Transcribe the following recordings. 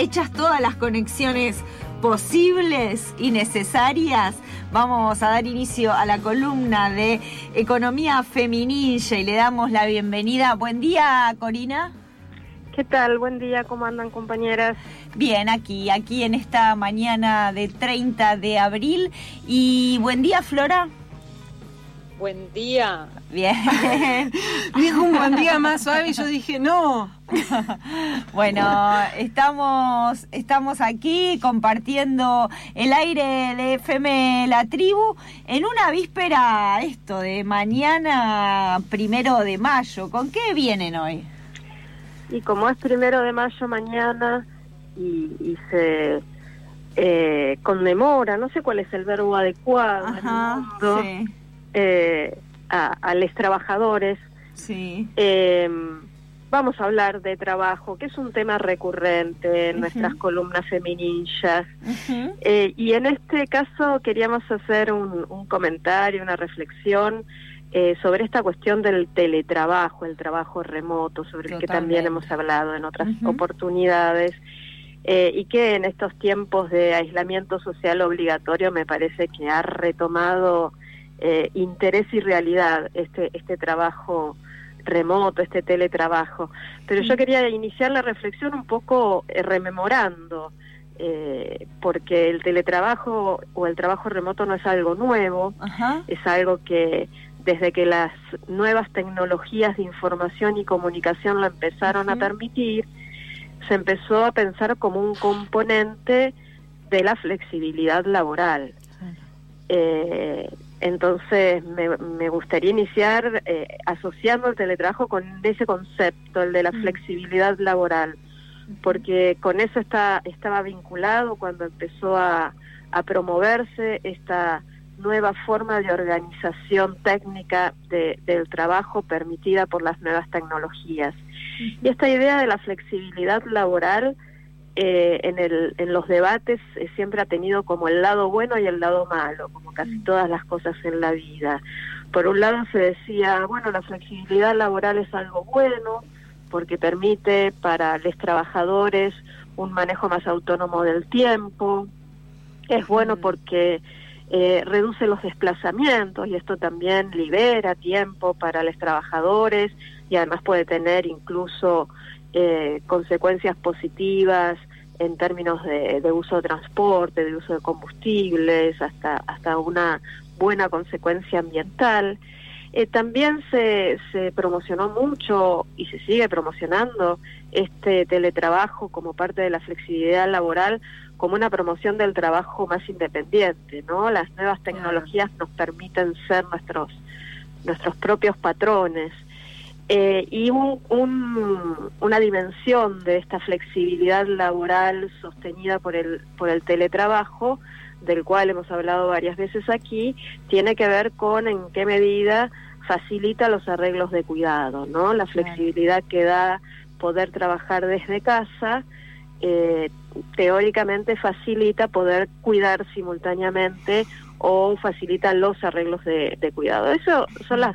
hechas todas las conexiones posibles y necesarias, vamos a dar inicio a la columna de Economía Feminilla y le damos la bienvenida. Buen día, Corina. ¿Qué tal? Buen día, ¿cómo andan compañeras? Bien, aquí, aquí en esta mañana de 30 de abril. Y buen día, Flora. Buen día. Bien. Dijo un buen día más suave y yo dije, no. bueno, estamos, estamos aquí compartiendo el aire de FM La Tribu en una víspera, esto de mañana primero de mayo. ¿Con qué vienen hoy? Y como es primero de mayo mañana y, se eh, conmemora, no sé cuál es el verbo adecuado, Ajá, sí eh, a, los trabajadores. Sí. Em, vamos a hablar de trabajo, que es un tema recurrente en nuestras columnas feminillas. Eh, y en este caso queríamos hacer un, comentario, una reflexión eh, sobre esta cuestión del teletrabajo, el trabajo remoto, sobre el que también hemos hablado en otras oportunidades. Eh, y que en estos tiempos de aislamiento social obligatorio me parece que ha retomado eh, interés y realidad este, este trabajo remoto, este teletrabajo. Pero yo quería iniciar la reflexión un poco eh, rememorando, eh, porque el teletrabajo o el trabajo remoto no es algo nuevo, es algo que desde que las nuevas tecnologías de información y comunicación lo empezaron a permitir, se empezó a pensar como un componente de la flexibilidad laboral. Eh, entonces, me, gustaría iniciar eh, asociando el teletrabajo con ese concepto, el de la mm. flexibilidad laboral, porque con eso está, estaba vinculado cuando empezó a, promoverse esta nueva forma de organización técnica del trabajo permitida por las nuevas tecnologías. Y esta idea de la flexibilidad laboral eh, en, el, en los debates eh, siempre ha tenido como el lado bueno y el lado malo, como casi mm. todas las cosas en la vida. Por un lado se decía, bueno, la flexibilidad laboral es algo bueno porque permite para los trabajadores un manejo más autónomo del tiempo, es bueno mm. porque eh, reduce los desplazamientos y esto también libera tiempo para los trabajadores y además puede tener incluso eh, consecuencias positivas en términos de, uso de transporte, de uso de combustibles, hasta, hasta una buena consecuencia ambiental. Eh, también se, se promocionó mucho y se sigue promocionando este teletrabajo como parte de la flexibilidad laboral como una promoción del trabajo más independiente, ¿no? Las nuevas tecnologías nos permiten ser nuestros nuestros propios patrones. Eh, y una dimensión de esta flexibilidad laboral sostenida por el, por el teletrabajo, del cual hemos hablado varias veces aquí, tiene que ver con en qué medida facilita los arreglos de cuidado, ¿no? La flexibilidad que da poder trabajar desde casa, eh, teóricamente facilita poder cuidar simultáneamente o facilita los arreglos de, de cuidado. Eso son las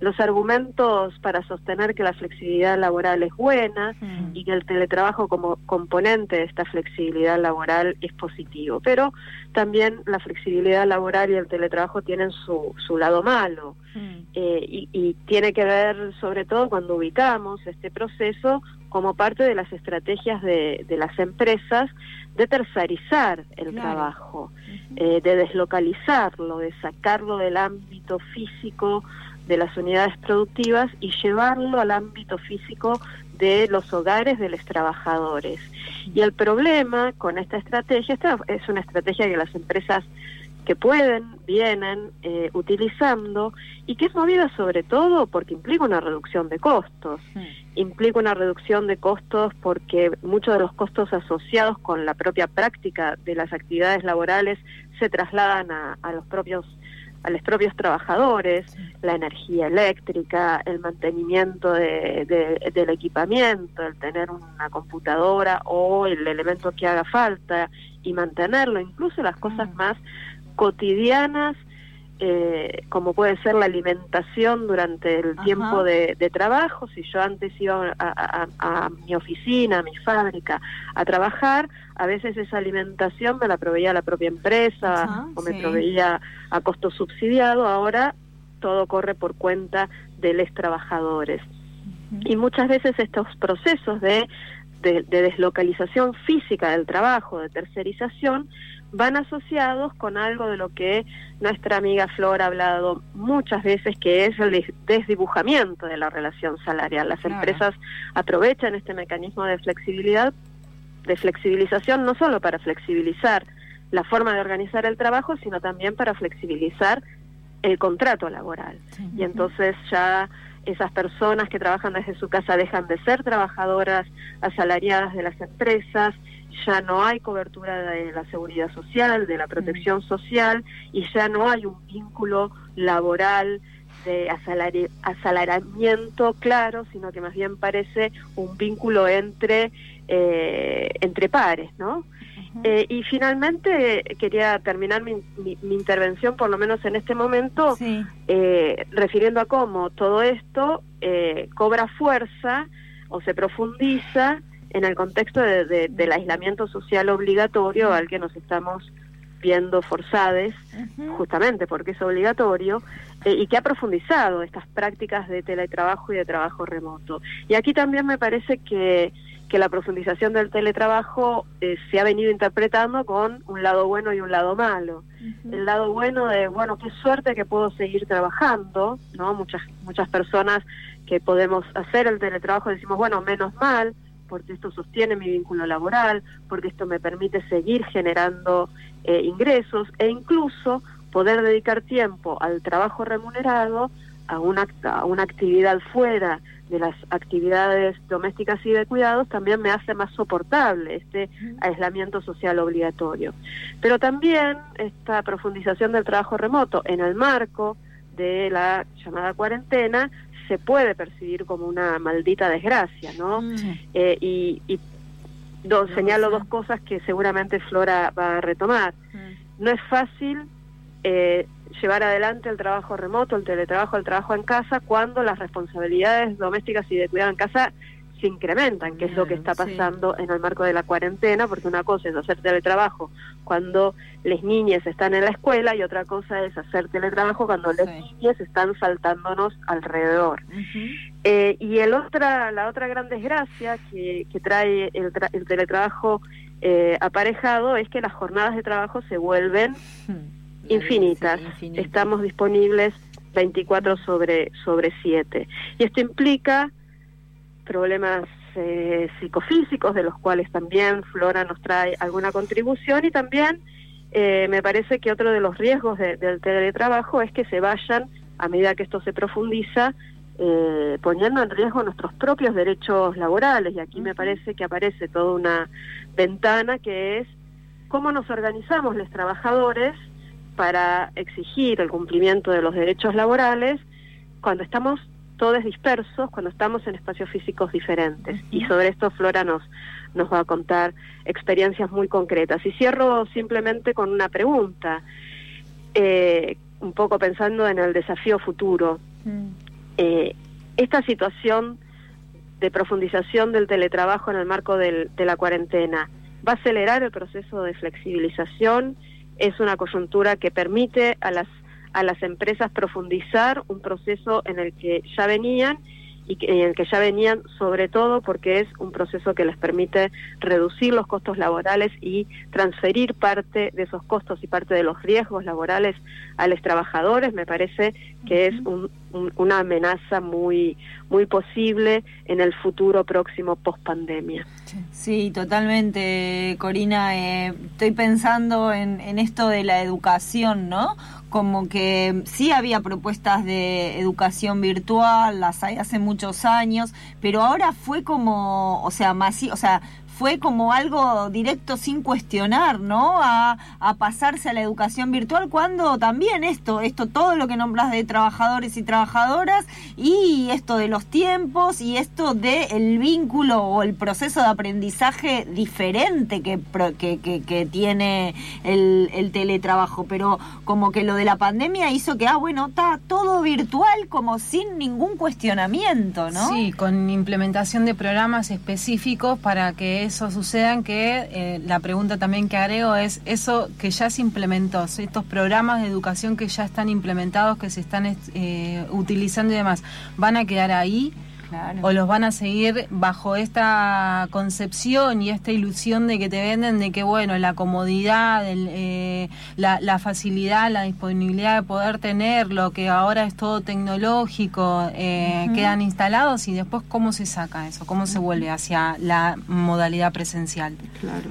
los argumentos para sostener que la flexibilidad laboral es buena mm. y que el teletrabajo como componente de esta flexibilidad laboral es positivo. Pero también la flexibilidad laboral y el teletrabajo tienen su, su lado malo mm. eh, y, y, tiene que ver sobre todo cuando ubicamos este proceso como parte de las estrategias de, de las empresas de tercerizar el trabajo, eh, de deslocalizarlo, de sacarlo del ámbito físico de las unidades productivas y llevarlo al ámbito físico de los hogares de los trabajadores. Y el problema con esta estrategia, esta es una estrategia que las empresas que pueden, vienen eh, utilizando y que es movida sobre todo porque implica una reducción de costos. Implica una reducción de costos porque muchos de los costos asociados con la propia práctica de las actividades laborales se trasladan a, a los propios a los propios trabajadores, la energía eléctrica, el mantenimiento de, del equipamiento, el tener una computadora o el elemento que haga falta y mantenerlo, incluso las cosas mm. más cotidianas eh, como puede ser la alimentación durante el tiempo de, trabajo. Si yo antes iba a, mi oficina, a mi fábrica, a trabajar, a veces esa alimentación me la proveía la propia empresa o me proveía a costo subsidiado. Ahora todo corre por cuenta de los trabajadores. Y muchas veces estos procesos de, de, deslocalización física del trabajo, de tercerización, van asociados con algo de lo que nuestra amiga Flor ha hablado muchas veces, que es el desdibujamiento de la relación salarial. Las empresas aprovechan este mecanismo de flexibilidad, de flexibilización, no solo para flexibilizar la forma de organizar el trabajo, sino también para flexibilizar el contrato laboral. Y entonces ya esas personas que trabajan desde su casa dejan de ser trabajadoras asalariadas de las empresas, ya no hay cobertura de la seguridad social, de la protección social y ya no hay un vínculo laboral de asalariamiento claro, sino que más bien parece un vínculo entre, eh, entre pares, ¿no? Eh, y finalmente quería terminar mi, intervención, por lo menos en este momento, eh, refiriendo a cómo todo esto eh, cobra fuerza o se profundiza en el contexto del aislamiento social obligatorio al que nos estamos viendo forzados, justamente porque es obligatorio, y que ha profundizado estas prácticas de teletrabajo y de trabajo remoto. Y aquí también me parece que que la profundización del teletrabajo eh, se ha venido interpretando con un lado bueno y un lado malo. El lado bueno de, bueno, qué suerte que puedo seguir trabajando, ¿no? Muchas, muchas personas que podemos hacer el teletrabajo decimos, bueno, menos mal, porque esto sostiene mi vínculo laboral, porque esto me permite seguir generando eh, ingresos e incluso poder dedicar tiempo al trabajo remunerado, a una, a una actividad fuera de las actividades domésticas y de cuidados también me hace más soportable este aislamiento social obligatorio. Pero también esta profundización del trabajo remoto en el marco de la llamada cuarentena se puede percibir como una maldita desgracia, ¿no? Eh, y, y señalo dos cosas que seguramente Flora va a retomar. No es fácil eh, llevar adelante el trabajo remoto, el teletrabajo, el trabajo en casa, cuando las responsabilidades domésticas y de cuidado en casa se incrementan, que es lo que está pasando en el marco de la cuarentena, porque una cosa es hacer teletrabajo cuando las niñas están en la escuela y otra cosa es hacer teletrabajo cuando las niñas están saltándonos alrededor. Eh, y el otra, la otra gran desgracia que, trae el, el teletrabajo eh, aparejado es que las jornadas de trabajo se vuelven... Infinitas. Estamos disponibles 24 sobre, sobre 7. Y esto implica problemas eh, psicofísicos, de los cuales también Flora nos trae alguna contribución, y también eh, me parece que otro de los riesgos del teletrabajo es que se vayan, a medida que esto se profundiza, eh, poniendo en riesgo nuestros propios derechos laborales. Y aquí me parece que aparece toda una ventana que es cómo nos organizamos los trabajadores para exigir el cumplimiento de los derechos laborales cuando estamos todos dispersos, cuando estamos en espacios físicos diferentes. Y sobre esto Flora nos, nos va a contar experiencias muy concretas. Y cierro simplemente con una pregunta, eh, un poco pensando en el desafío futuro. Mm. Eh, esta situación de profundización del teletrabajo en el marco de la cuarentena, ¿va a acelerar el proceso de flexibilización es una coyuntura que permite a las, a las empresas profundizar un proceso en el que ya venían y en el que ya venían sobre todo porque es un proceso que les permite reducir los costos laborales y transferir parte de esos costos y parte de los riesgos laborales a los trabajadores. Me parece que es una amenaza muy muy posible en el futuro próximo post pandemia sí totalmente Corina. Eh, estoy pensando en, en esto de la educación no como que sí había propuestas de educación virtual, las hay hace muchos años, pero ahora fue como, o sea, más, o sea, fue como algo directo sin cuestionar, ¿no? A, pasarse a la educación virtual cuando también esto, esto, todo lo que nombras de trabajadores y trabajadoras y esto de los tiempos y esto de el vínculo o el proceso de aprendizaje diferente que, que, que, tiene el, el, teletrabajo, pero como que lo de la pandemia hizo que, ah, bueno, está todo virtual como sin ningún cuestionamiento, ¿no? Sí, con implementación de programas específicos para que eso suceda, que eh, la pregunta también que agrego es eso que ya se implementó, estos programas de educación que ya están implementados, que se están eh, utilizando y demás, ¿van a quedar ahí? O los van a seguir bajo esta concepción y esta ilusión de que te venden de que, bueno, la comodidad, eh, la, facilidad, la disponibilidad de poder tener lo que ahora es todo tecnológico, eh, quedan instalados y después cómo se saca eso, cómo se vuelve hacia la modalidad presencial. Claro.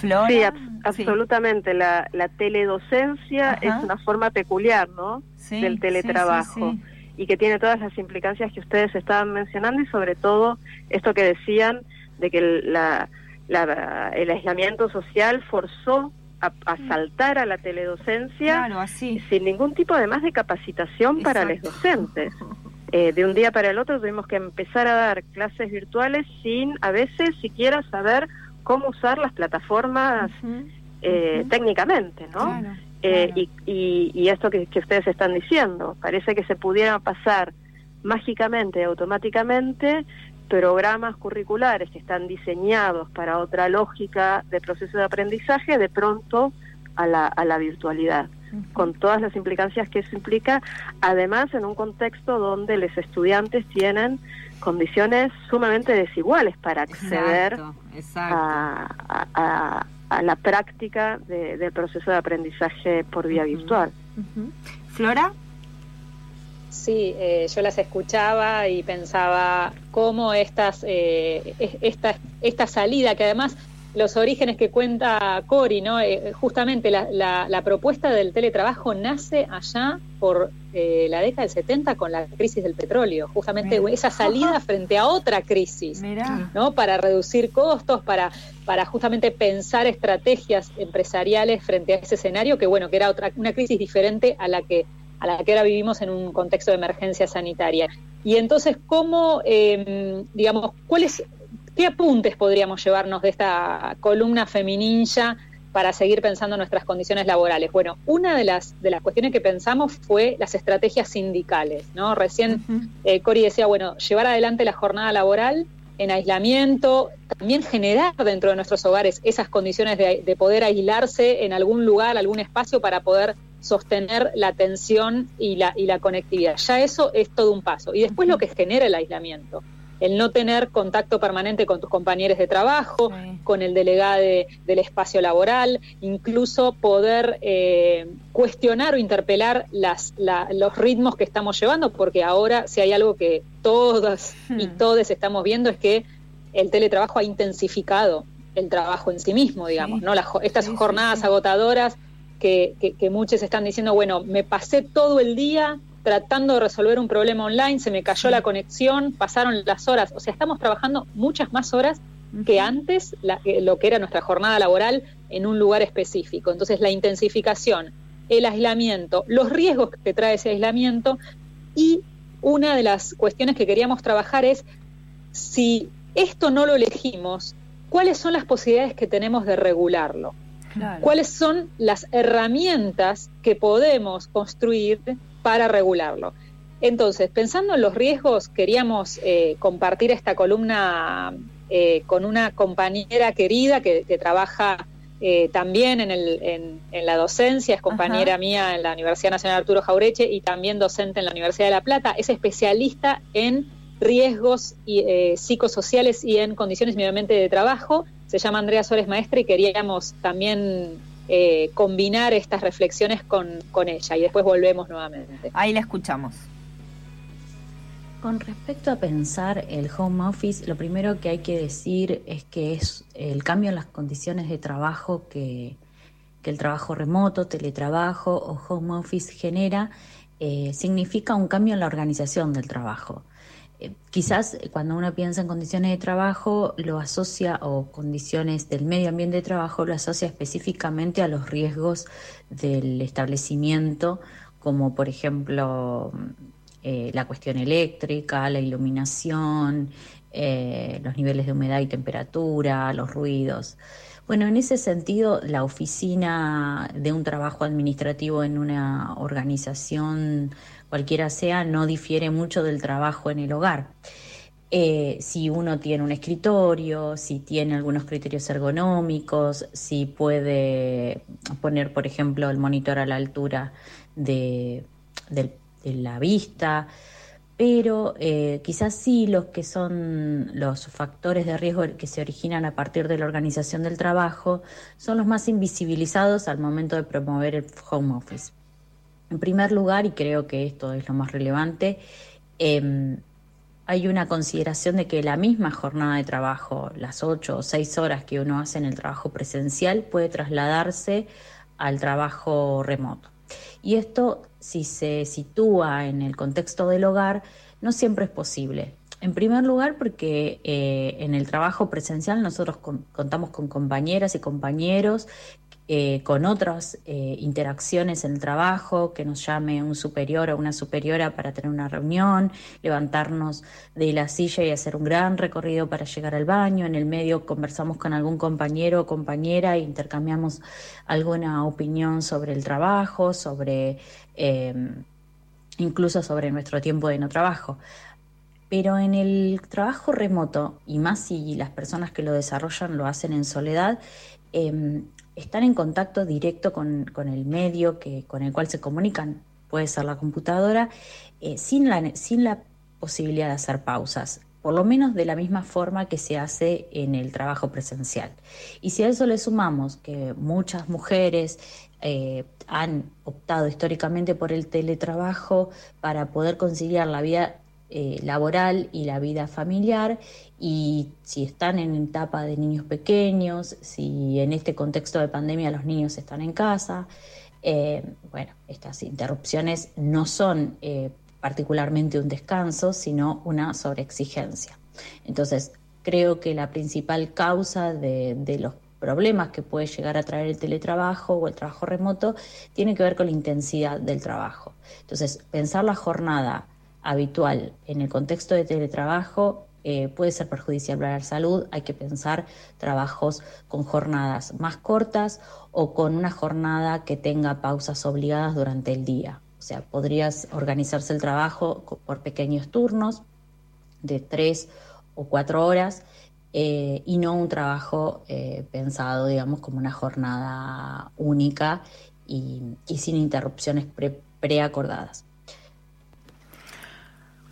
Sí, absolutamente. La, la teledocencia es una forma peculiar, ¿no? Del teletrabajo y que tiene todas las implicancias que ustedes estaban mencionando y sobre todo esto que decían de que el, la, el aislamiento social forzó a, saltar a la teledocencia sin ningún tipo además de capacitación para los docentes. Eh, de un día para el otro tuvimos que empezar a dar clases virtuales sin a veces siquiera saber cómo usar las plataformas eh, técnicamente, ¿no? Eh, y, y, esto que, ustedes están diciendo, parece que se pudiera pasar mágicamente, automáticamente, programas curriculares que están diseñados para otra lógica de proceso de aprendizaje, de pronto a la, a la virtualidad, con todas las implicancias que eso implica, además en un contexto donde los estudiantes tienen condiciones sumamente desiguales para acceder a a la práctica del proceso de aprendizaje por vía virtual. Flora. Sí, eh, yo las escuchaba y pensaba cómo estas, eh, esta, esta salida, que además los orígenes que cuenta Cori, ¿no? Eh, justamente la, la, propuesta del teletrabajo nace allá por eh, la década del 70 con la crisis del petróleo, justamente esa salida frente a otra crisis, ¿no? Para reducir costos, para, para justamente pensar estrategias empresariales frente a ese escenario que, bueno, que era otra, una crisis diferente a la que a la que ahora vivimos en un contexto de emergencia sanitaria. Y entonces, ¿cómo, eh, digamos, cuáles ¿Qué apuntes podríamos llevarnos de esta columna femininja para seguir pensando nuestras condiciones laborales? Bueno, una de las, de las cuestiones que pensamos fue las estrategias sindicales, ¿no? Recién eh, Cori decía, bueno, llevar adelante la jornada laboral en aislamiento, también generar dentro de nuestros hogares esas condiciones de, de poder aislarse en algún lugar, algún espacio para poder sostener la atención y la, y la conectividad. Ya eso es todo un paso. Y después lo que genera el aislamiento el no tener contacto permanente con tus compañeros de trabajo, con el delegado del espacio laboral, incluso poder eh, cuestionar o interpelar las, los ritmos que estamos llevando, porque ahora si hay algo que todas y hmm. todos estamos viendo es que el teletrabajo ha intensificado el trabajo en sí mismo, digamos, ¿no? estas jornadas agotadoras que, que, que muchos están diciendo, bueno, me pasé todo el día tratando de resolver un problema online, se me cayó la conexión, pasaron las horas, o sea, estamos trabajando muchas más horas que antes eh, lo que era nuestra jornada laboral en un lugar específico. Entonces, la intensificación, el aislamiento, los riesgos que trae ese aislamiento y una de las cuestiones que queríamos trabajar es si esto no lo elegimos, ¿cuáles son las posibilidades que tenemos de regularlo? ¿Cuáles son las herramientas que podemos construir para regularlo. Entonces, pensando en los riesgos, queríamos eh, compartir esta columna eh, con una compañera querida que, trabaja eh, también en, el, en, la docencia, es compañera mía en la Universidad Nacional Arturo Jaureche y también docente en la Universidad de La Plata, es especialista en riesgos y, psicosociales y en condiciones medioambiente de trabajo, se llama Andrea Suárez Maestra y queríamos también eh, combinar estas reflexiones con, con ella y después volvemos nuevamente. Ahí la escuchamos. Con respecto a pensar el home office, lo primero que hay que decir es que es el cambio en las condiciones de trabajo que, el trabajo remoto, teletrabajo o home office genera, eh, significa un cambio en la organización del trabajo. Eh, quizás cuando uno piensa en condiciones de trabajo lo asocia o condiciones del medio ambiente de trabajo lo asocia específicamente a los riesgos del establecimiento, como por ejemplo eh, la cuestión eléctrica, la iluminación, eh, los niveles de humedad y temperatura, los ruidos. Bueno, en ese sentido, la oficina de un trabajo administrativo en una organización cualquiera sea, no difiere mucho del trabajo en el hogar. Eh, si uno tiene un escritorio, si tiene algunos criterios ergonómicos, si puede poner, por ejemplo, el monitor a la altura de, la vista, pero eh, quizás sí los que son los factores de riesgo que se originan a partir de la organización del trabajo son los más invisibilizados al momento de promover el home office. En primer lugar, y creo que esto es lo más relevante, em, hay una consideración de que la misma jornada de trabajo, las ocho o seis horas que uno hace en el trabajo presencial, puede trasladarse al trabajo remoto. Y esto, si se sitúa en el contexto del hogar, no siempre es posible. En primer lugar, porque eh, en el trabajo presencial nosotros contamos con compañeras y compañeros eh, con otras eh, interacciones en el trabajo, que nos llame un superior o una superiora para tener una reunión, levantarnos de la silla y hacer un gran recorrido para llegar al baño. En el medio conversamos con algún compañero o compañera e intercambiamos alguna opinión sobre el trabajo, sobre em, incluso sobre nuestro tiempo de no trabajo. Pero en el trabajo remoto, y más si las personas que lo desarrollan lo hacen en soledad, eh, están en contacto directo con, el medio que, con el cual se comunican, puede ser la computadora, eh, sin, la, sin la posibilidad de hacer pausas, por lo menos de la misma forma que se hace en el trabajo presencial. Y si a eso le sumamos que muchas mujeres eh, han optado históricamente por el teletrabajo para poder conciliar la vida eh, laboral y la vida familiar y si están en etapa de niños pequeños, si en este contexto de pandemia los niños están en casa, eh, bueno, estas interrupciones no son eh, particularmente un descanso, sino una sobreexigencia. Entonces, creo que la principal causa de, de los problemas que puede llegar a traer el teletrabajo o el trabajo remoto tiene que ver con la intensidad del trabajo. Entonces, pensar la jornada habitual en el contexto de teletrabajo eh, puede ser perjudicial para la salud. Hay que pensar trabajos con jornadas más cortas o con una jornada que tenga pausas obligadas durante el día. O sea, podrías organizarse el trabajo por pequeños turnos de tres o cuatro horas eh, y no un trabajo eh, pensado, digamos, como una jornada única y, sin interrupciones preacordadas.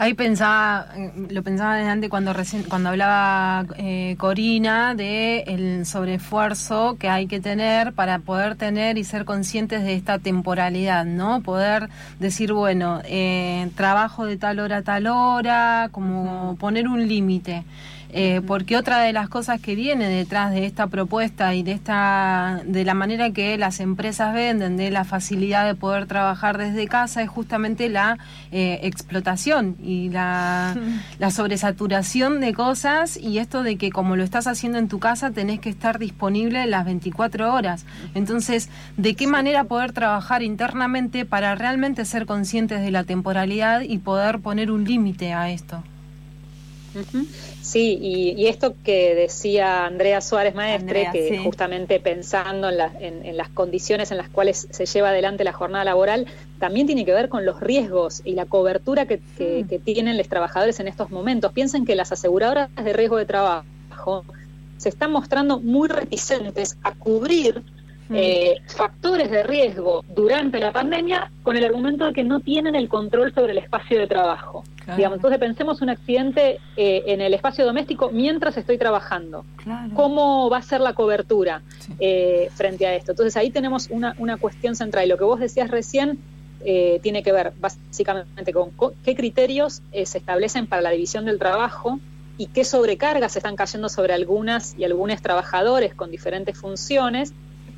Ahí pensaba, lo pensaba antes cuando recién, cuando hablaba eh, Corina de el sobreesfuerzo que hay que tener para poder tener y ser conscientes de esta temporalidad, ¿no? Poder decir, bueno, eh, trabajo de tal hora a tal hora, como poner un límite. Eh, porque otra de las cosas que viene detrás de esta propuesta y de esta de la manera que las empresas venden de la facilidad de poder trabajar desde casa es justamente la eh, explotación y la, la sobresaturación de cosas y esto de que como lo estás haciendo en tu casa tenés que estar disponible las 24 horas. Entonces, ¿de qué manera poder trabajar internamente para realmente ser conscientes de la temporalidad y poder poner un límite a esto? Sí, y, esto que decía Andrea Suárez Maestre, que justamente pensando en, las condiciones en las cuales se lleva adelante la jornada laboral, también tiene que ver con los riesgos y la cobertura que, mm. tienen los trabajadores en estos momentos. Piensen que las aseguradoras de riesgo de trabajo se están mostrando muy reticentes a cubrir. Eh, factores de riesgo durante la pandemia con el argumento de que no tienen el control sobre el espacio de trabajo entonces pensemos un accidente eh, en el espacio doméstico mientras estoy trabajando. ¿Cómo va a ser la cobertura eh, frente a esto? Entonces ahí tenemos una, una cuestión central. Y lo que vos decías recién eh, tiene que ver básicamente con qué criterios se establecen para la división del trabajo y qué sobrecargas están cayendo sobre algunas y algunos trabajadores con diferentes funciones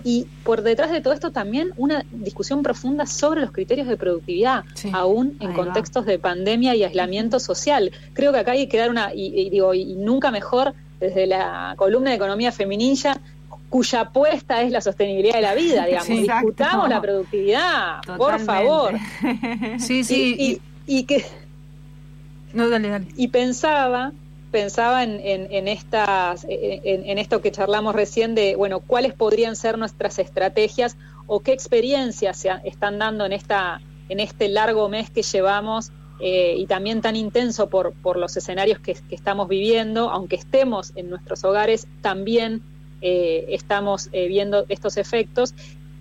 y por detrás de todo esto también una discusión profunda sobre los criterios de productividad, aún en contextos de pandemia y aislamiento social. Creo que acá hay que dar una, y, digo, y nunca mejor desde la columna de economía feminilla, cuya apuesta es la sostenibilidad de la vida, digamos. Discutamos la productividad, por favor. Sí, sí. Y, que. No, dale, dale. Y pensaba, pensaba en, en, estas, en, esto que charlamos recién de, bueno, cuáles podrían ser nuestras estrategias o qué experiencias se están dando en, esta, en este largo mes que llevamos eh, y también tan intenso por, por los escenarios que, estamos viviendo, aunque estemos en nuestros hogares, también eh, estamos eh, viendo estos efectos.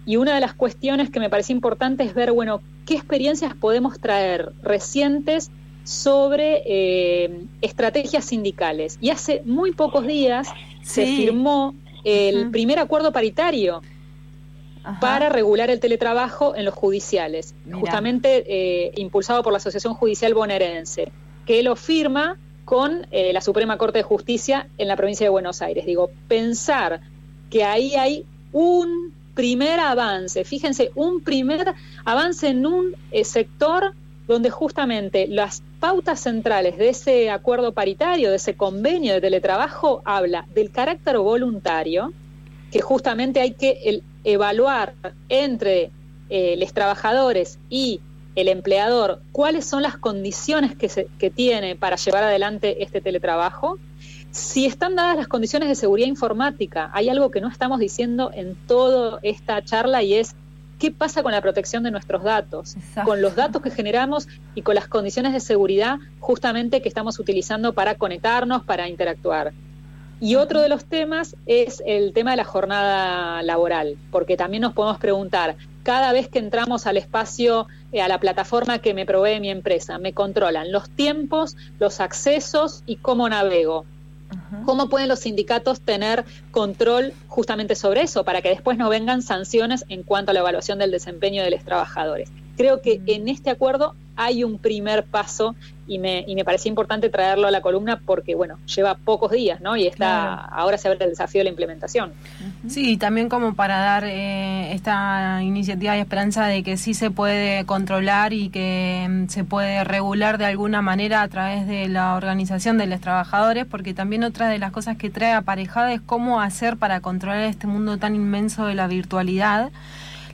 Y una de las cuestiones que me parece importante es ver, bueno, qué experiencias podemos traer recientes sobre eh, estrategias sindicales. Y hace muy pocos días se firmó el primer acuerdo paritario para regular el teletrabajo en los judiciales, justamente eh, impulsado por la Asociación Judicial Bonaerense, que lo firma con eh, la Suprema Corte de Justicia en la provincia de Buenos Aires. Digo, pensar que ahí hay un primer avance, fíjense, un primer avance en un sector donde justamente las pautas centrales de ese acuerdo paritario, de ese convenio de teletrabajo, habla del carácter voluntario, que justamente hay que evaluar entre eh, los trabajadores y el empleador cuáles son las condiciones que, que tiene para llevar adelante este teletrabajo. Si están dadas las condiciones de seguridad informática, hay algo que no estamos diciendo en toda esta charla y es qué pasa con la protección de nuestros datos, con los datos que generamos y con las condiciones de seguridad justamente que estamos utilizando para conectarnos, para interactuar. Y otro de los temas es el tema de la jornada laboral, porque también nos podemos preguntar, cada vez que entramos al espacio, eh, a la plataforma que me provee mi empresa, me controlan los tiempos, los accesos y cómo navego. ¿Cómo pueden los sindicatos tener control justamente sobre eso para que después no vengan sanciones en cuanto a la evaluación del desempeño de los trabajadores? Creo que en este acuerdo hay un primer paso y me, y me parecía importante traerlo a la columna porque, bueno, lleva pocos días, ¿no? Y está, ahora se abre el desafío de la implementación. Sí, también como para dar eh, esta iniciativa de esperanza de que sí se puede controlar y que mm, se puede regular de alguna manera a través de la organización de los trabajadores, porque también otra de las cosas que trae aparejada es cómo hacer para controlar este mundo tan inmenso de la virtualidad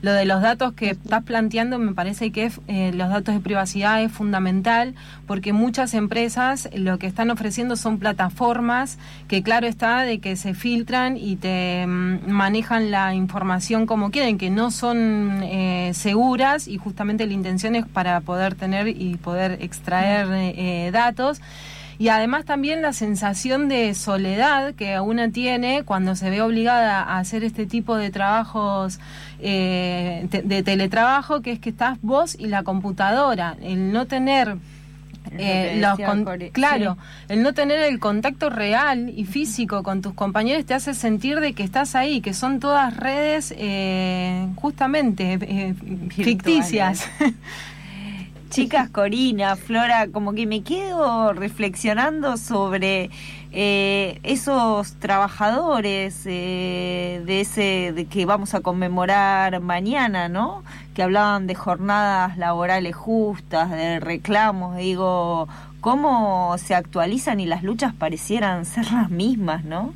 lo de los datos que estás planteando me parece que eh, los datos de privacidad es fundamental porque muchas empresas lo que están ofreciendo son plataformas que claro está de que se filtran y te mm, manejan la información como quieren, que no son eh, seguras y justamente la intención es para poder tener y poder extraer eh, datos y además también la sensación de soledad que una tiene cuando se ve obligada a hacer este tipo de trabajos eh, de teletrabajo, que es que estás vos y la computadora, el no tener eh, los claro, el no tener el contacto real y físico con tus compañeros te hace sentir de que estás ahí, que son todas redes eh, justamente eh, ficticias. Chicas, Corina, Flora, como que me quedo reflexionando sobre eh, esos trabajadores eh, de ese de que vamos a conmemorar mañana, ¿no? Que hablaban de jornadas laborales justas, de reclamos, digo, cómo se actualizan y las luchas parecieran ser las mismas, ¿no?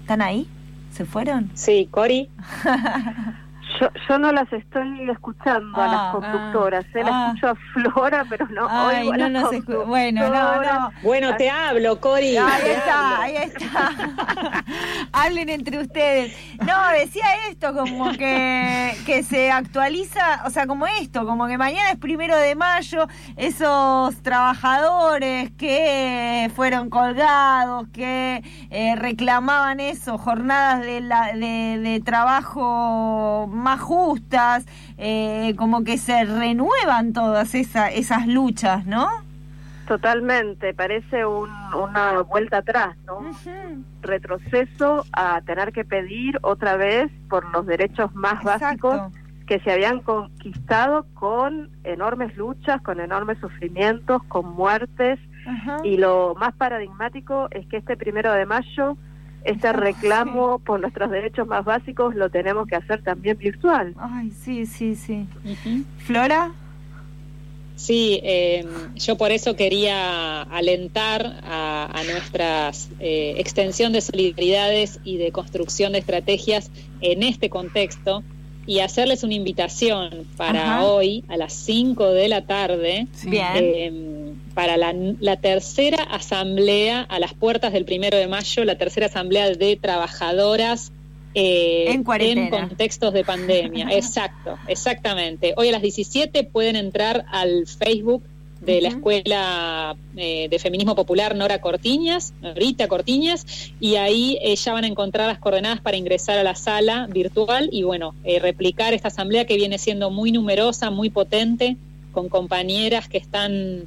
¿Están ahí? ¿Se fueron? Sí, Cori. Yo, yo no las estoy escuchando a las ah, conductoras, ¿eh? las ah. escucho a Flora, pero no oigo a las Bueno, no, no. Bueno, te hablo, Cori. Ahí está, ahí está. Hablen entre ustedes. No, decía esto, como que, que se actualiza, o sea, como esto, como que mañana es primero de mayo, esos trabajadores que fueron colgados, que eh, reclamaban eso, jornadas de, la, de, de trabajo más justas, eh, como que se renuevan todas esa, esas luchas, ¿no? Totalmente, parece una vuelta atrás, ¿no? Un retroceso a tener que pedir otra vez por los derechos más básicos que se habían conquistado con enormes luchas, con enormes sufrimientos, con muertes. Y lo más paradigmático es que este primero de mayo este reclamo por nuestros derechos más básicos lo tenemos que hacer también virtual. Ay, sí, sí, sí. Flora. Sí, eh, yo por eso quería alentar a, nuestra eh, extensión de solidaridades y de construcción de estrategias en este contexto y hacerles una invitación para hoy a las 5 de la tarde em, para la, la, tercera asamblea a las puertas del primero de mayo, la tercera asamblea de trabajadoras eh, en, contextos de pandemia. Exacto, exactamente. Hoy a las 17 pueden entrar al Facebook de la Escuela eh, de Feminismo Popular Nora Cortiñas, Rita Cortiñas, y ahí eh, ya van a encontrar las coordenadas para ingresar a la sala virtual y bueno, replicar esta asamblea que viene siendo muy numerosa, muy potente, con compañeras que están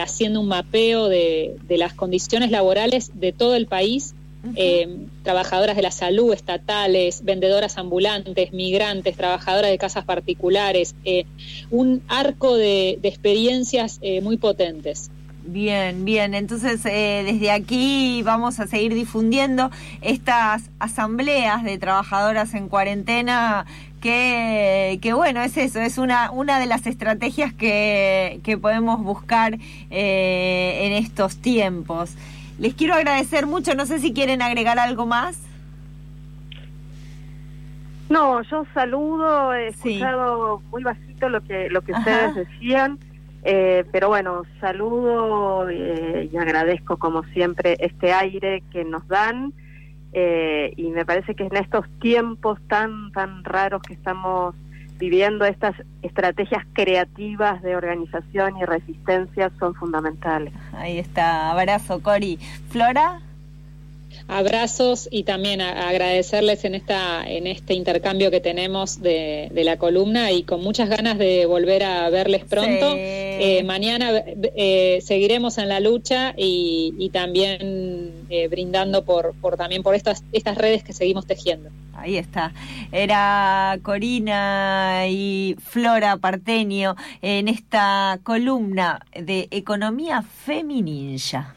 haciendo un mapeo de, de las condiciones laborales de todo el país eh, trabajadoras de la salud estatales, vendedoras ambulantes, migrantes, trabajadoras de casas particulares, eh, un arco de, experiencias eh, muy potentes. Bien, bien. Entonces, desde aquí vamos a seguir difundiendo estas asambleas de trabajadoras en cuarentena que, bueno, es eso, es una, una de las estrategias que, que podemos buscar en estos tiempos. Les quiero agradecer mucho, no sé si quieren agregar algo más. No, yo saludo, he escuchado muy bajito lo que lo que ustedes decían, eh, pero bueno, saludo eh, y agradezco como siempre este aire que nos dan eh, y me parece que en estos tiempos tan tan raros que estamos viviendo estas estrategias creativas de organización y resistencia son fundamentales. Ahí está, abrazo Cori. Flora. Abrazos y también agradecerles en esta en este intercambio que tenemos de, la columna y con muchas ganas de volver a verles pronto. Eh, mañana eh, seguiremos en la lucha y, también eh, brindando por, por también por estas estas redes que seguimos tejiendo. Ahí está. Era Corina y Flora Partenio en esta columna de Economía Femininja.